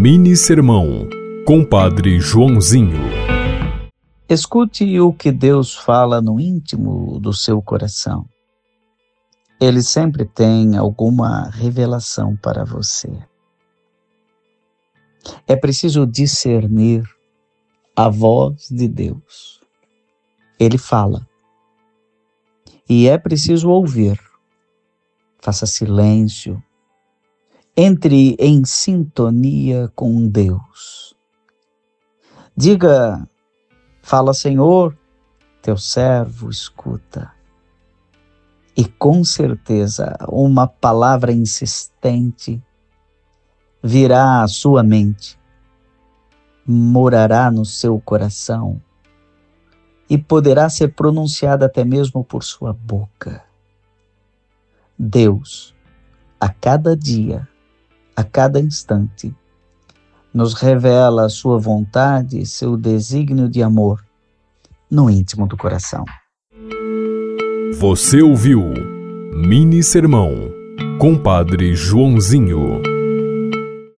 Mini Sermão, Compadre Joãozinho. Escute o que Deus fala no íntimo do seu coração. Ele sempre tem alguma revelação para você. É preciso discernir a voz de Deus. Ele fala. E é preciso ouvir. Faça silêncio entre em sintonia com Deus. Diga, fala, Senhor, teu servo escuta. E com certeza uma palavra insistente virá à sua mente, morará no seu coração e poderá ser pronunciada até mesmo por sua boca. Deus, a cada dia, a cada instante, nos revela a sua vontade e seu desígnio de amor no íntimo do coração. Você ouviu Mini Sermão, Compadre Joãozinho.